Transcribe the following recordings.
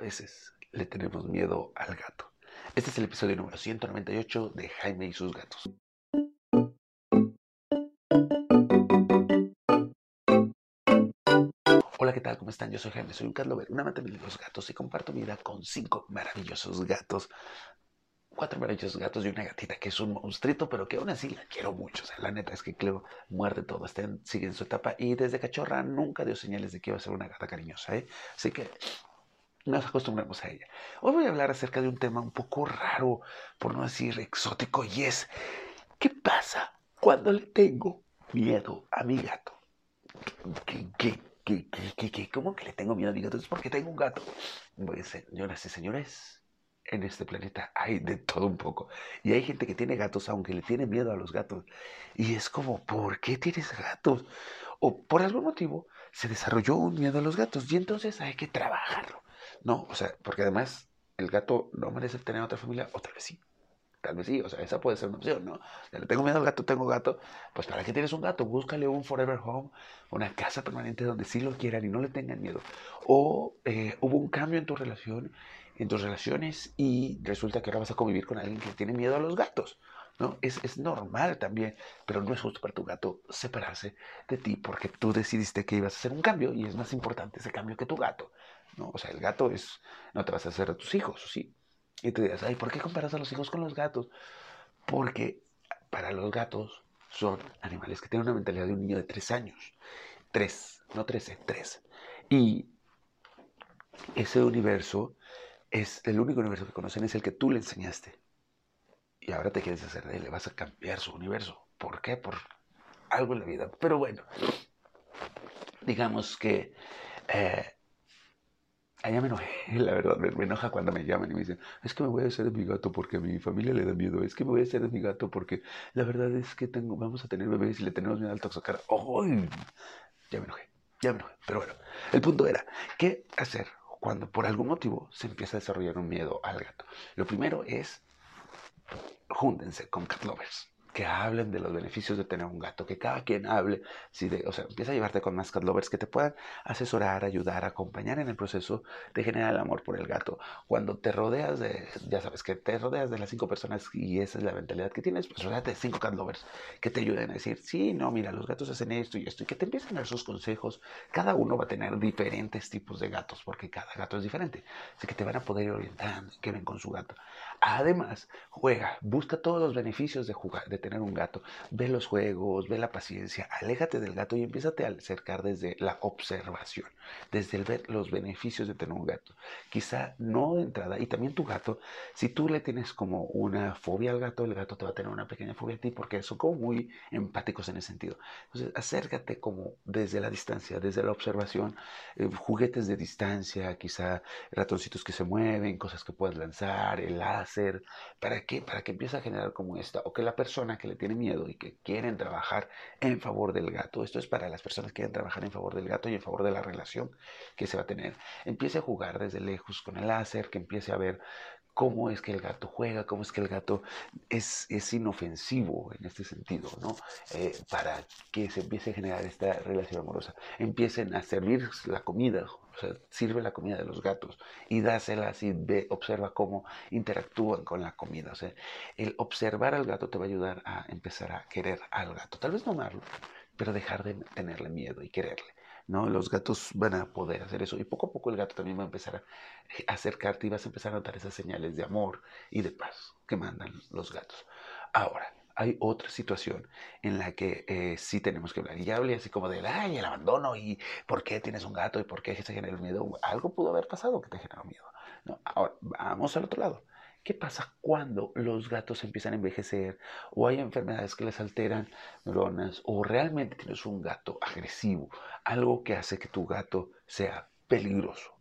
veces le tenemos miedo al gato. Este es el episodio número 198 de Jaime y sus gatos. Hola, ¿qué tal? ¿Cómo están? Yo soy Jaime, soy un cat lover, un amante de los gatos y comparto mi vida con cinco maravillosos gatos. Cuatro maravillosos gatos y una gatita que es un monstruito, pero que aún así la quiero mucho. La neta es que Cleo muerde todo, está en, sigue en su etapa y desde cachorra nunca dio señales de que iba a ser una gata cariñosa, ¿eh? Así que nos acostumbramos a ella. Hoy voy a hablar acerca de un tema un poco raro, por no decir exótico, y es, ¿qué pasa cuando le tengo miedo a mi gato? ¿Qué, qué, qué, qué, cómo que le tengo miedo a mi gato? Es porque tengo un gato. Pues, señoras y señores, en este planeta hay de todo un poco. Y hay gente que tiene gatos aunque le tiene miedo a los gatos. Y es como, ¿por qué tienes gatos? O por algún motivo se desarrolló un miedo a los gatos y entonces hay que trabajarlo. No, o sea, porque además el gato no merece tener otra familia, o tal vez sí. Tal vez sí, o sea, esa puede ser una opción, ¿no? le tengo miedo al gato, tengo gato. Pues ¿para qué tienes un gato? Búscale un forever home, una casa permanente donde sí lo quieran y no le tengan miedo. O eh, hubo un cambio en tu relación, en tus relaciones y resulta que ahora vas a convivir con alguien que tiene miedo a los gatos. ¿no? Es, es, normal también, pero no es justo para tu gato separarse de ti porque tú decidiste que ibas a hacer un cambio y es más importante ese cambio que tu gato, ¿no? O sea, el gato es, no te vas a hacer a tus hijos, ¿sí? Y te dirás, ay, ¿por qué comparas a los hijos con los gatos? Porque para los gatos son animales que tienen una mentalidad de un niño de tres años. Tres, no trece, tres. Y ese universo es el único universo que conocen, es el que tú le enseñaste y ahora te quieres hacer de él, le vas a cambiar su universo. ¿Por qué? Por algo en la vida. Pero bueno, digamos que eh, allá me enojé, la verdad, me, enoja cuando me llaman y me dicen, es que me voy a hacer de mi gato porque a mi familia le da miedo, es que me voy a hacer de mi gato porque la verdad es que tengo, vamos a tener bebés y le tenemos miedo al toxocara. ¡Ay! Ya me enojé, ya me enojé. Pero bueno, el punto era, ¿qué hacer cuando por algún motivo se empieza a desarrollar un miedo al gato? Lo primero es júntense con cat lovers que hablen de los beneficios de tener un gato, que cada quien hable, si de, o sea, empieza a llevarte con más cat lovers que te puedan asesorar, ayudar, acompañar en el proceso de generar el amor por el gato. Cuando te rodeas de, ya sabes, que te rodeas de las cinco personas y esa es la mentalidad que tienes, pues rodeate de cinco cat lovers que te ayuden a decir, sí, no, mira, los gatos hacen esto y esto, y que te empiecen a dar sus consejos. Cada uno va a tener diferentes tipos de gatos, porque cada gato es diferente. Así que te van a poder ir orientando, que ven con su gato. Además, juega, busca todos los beneficios de jugar, de tener un gato. Ve los juegos, ve la paciencia, aléjate del gato y empiézate a acercar desde la observación, desde el ver los beneficios de tener un gato. Quizá no de entrada, y también tu gato, si tú le tienes como una fobia al gato, el gato te va a tener una pequeña fobia a ti porque son como muy empáticos en ese sentido. Entonces, acércate como desde la distancia, desde la observación, eh, juguetes de distancia, quizá ratoncitos que se mueven, cosas que puedes lanzar, el láser, ¿para qué? Para que empiece a generar como esta, o que la persona que le tiene miedo y que quieren trabajar en favor del gato, esto es para las personas que quieren trabajar en favor del gato y en favor de la relación que se va a tener, empiece a jugar desde lejos con el láser, que empiece a ver cómo es que el gato juega, cómo es que el gato es, es inofensivo en este sentido, ¿no? Eh, para que se empiece a generar esta relación amorosa. Empiecen a servir la comida, o sea, sirve la comida de los gatos y dáselas y ve, observa cómo interactúan con la comida. O sea, el observar al gato te va a ayudar a empezar a querer al gato. Tal vez no amarlo, pero dejar de tenerle miedo y quererle. ¿No? Los gatos van a poder hacer eso y poco a poco el gato también va a empezar a acercarte y vas a empezar a notar esas señales de amor y de paz que mandan los gatos. Ahora, hay otra situación en la que eh, sí tenemos que hablar. Y ya hablé así como del, ay, el abandono y por qué tienes un gato y por qué se genera miedo. Algo pudo haber pasado que te generó miedo. No, ahora, vamos al otro lado. ¿Qué pasa cuando los gatos empiezan a envejecer o hay enfermedades que les alteran neuronas o realmente tienes un gato agresivo, algo que hace que tu gato sea peligroso?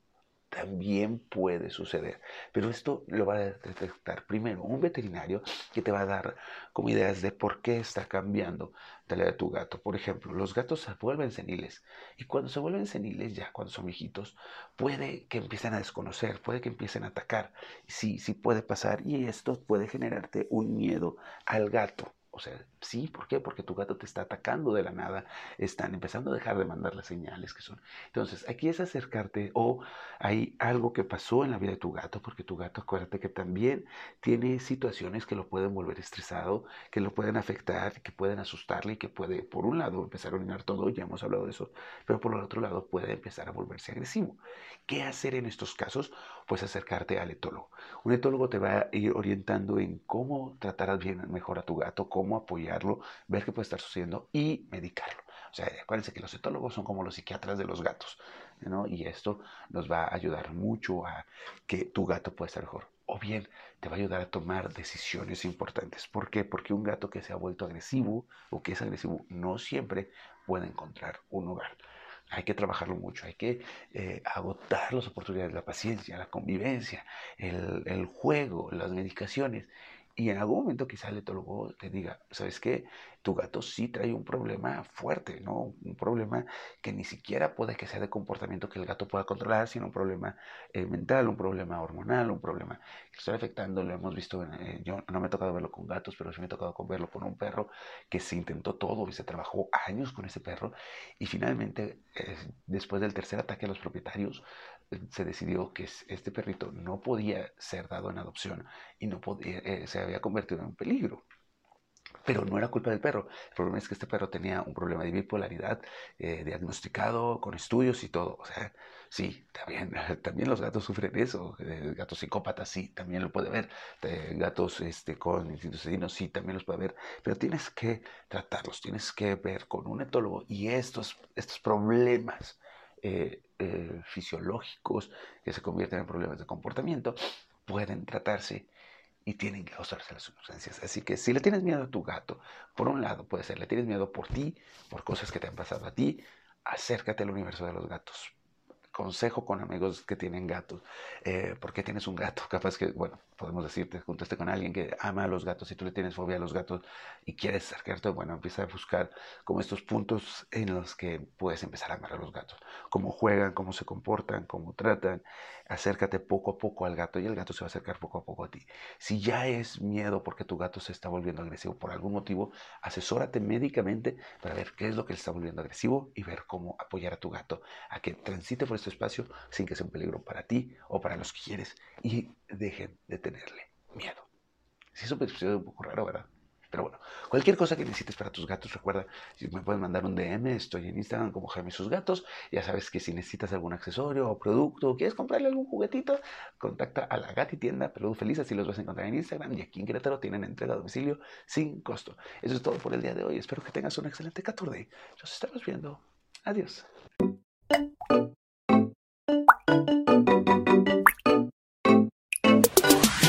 También puede suceder. Pero esto lo va a detectar primero un veterinario que te va a dar como ideas de por qué está cambiando de tu gato. Por ejemplo, los gatos se vuelven seniles y cuando se vuelven seniles, ya cuando son viejitos, puede que empiecen a desconocer, puede que empiecen a atacar. Sí, sí puede pasar y esto puede generarte un miedo al gato. O sea, sí, ¿por qué? Porque tu gato te está atacando de la nada, están empezando a dejar de mandar las señales que son. Entonces, aquí es acercarte o hay algo que pasó en la vida de tu gato, porque tu gato, acuérdate que también tiene situaciones que lo pueden volver estresado, que lo pueden afectar, que pueden asustarle y que puede, por un lado, empezar a orinar todo, ya hemos hablado de eso, pero por el otro lado puede empezar a volverse agresivo. ¿Qué hacer en estos casos? Pues acercarte al etólogo. Un etólogo te va a ir orientando en cómo tratar bien mejor a tu gato, cómo apoyarlo, ver qué puede estar sucediendo y medicarlo. O sea, acuérdense que los etólogos son como los psiquiatras de los gatos, ¿no? Y esto nos va a ayudar mucho a que tu gato pueda estar mejor. O bien te va a ayudar a tomar decisiones importantes. ¿Por qué? Porque un gato que se ha vuelto agresivo o que es agresivo no siempre puede encontrar un hogar. Hay que trabajarlo mucho, hay que eh, agotar las oportunidades, la paciencia, la convivencia, el, el juego, las medicaciones. Y en algún momento quizá el etólogo te diga, ¿sabes qué? Tu gato sí trae un problema fuerte, ¿no? Un problema que ni siquiera puede que sea de comportamiento que el gato pueda controlar, sino un problema eh, mental, un problema hormonal, un problema que está afectando, lo hemos visto, eh, yo no me ha tocado verlo con gatos, pero sí me ha tocado verlo con un perro que se intentó todo y se trabajó años con ese perro y finalmente, eh, después del tercer ataque a los propietarios, se decidió que este perrito no podía ser dado en adopción y no podía, eh, se había convertido en un peligro. Pero no era culpa del perro. El problema es que este perro tenía un problema de bipolaridad eh, diagnosticado con estudios y todo. O sea, sí, también, también los gatos sufren eso. Eh, gatos psicópatas, sí, también lo puede ver. gatos este, con instintos sí, también los puede ver. Pero tienes que tratarlos, tienes que ver con un etólogo y estos, estos problemas eh, eh, fisiológicos que se convierten en problemas de comportamiento pueden tratarse y tienen que causarse las urgencias. Así que si le tienes miedo a tu gato, por un lado puede ser, le tienes miedo por ti, por cosas que te han pasado a ti, acércate al universo de los gatos consejo con amigos que tienen gatos. Eh, ¿Por qué tienes un gato? Capaz que, bueno, podemos decirte, juntaste con alguien que ama a los gatos y tú le tienes fobia a los gatos y quieres acercarte, bueno, empieza a buscar como estos puntos en los que puedes empezar a amar a los gatos. Cómo juegan, cómo se comportan, cómo tratan. Acércate poco a poco al gato y el gato se va a acercar poco a poco a ti. Si ya es miedo porque tu gato se está volviendo agresivo por algún motivo, asesórate médicamente para ver qué es lo que le está volviendo agresivo y ver cómo apoyar a tu gato a que transite por este espacio sin que sea un peligro para ti o para los que quieres y dejen de tenerle miedo. Eso me parece un poco raro, ¿verdad? Pero bueno, cualquier cosa que necesites para tus gatos, recuerda, me puedes mandar un DM, estoy en Instagram como Jaime Sus Gatos. Ya sabes que si necesitas algún accesorio o producto o quieres comprarle algún juguetito, contacta a la Gati Tienda Peludo Feliz, así los vas a encontrar en Instagram. Y aquí en Querétaro tienen entrega a domicilio sin costo. Eso es todo por el día de hoy. Espero que tengas un excelente 14. Nos estamos viendo. Adiós. Thank you.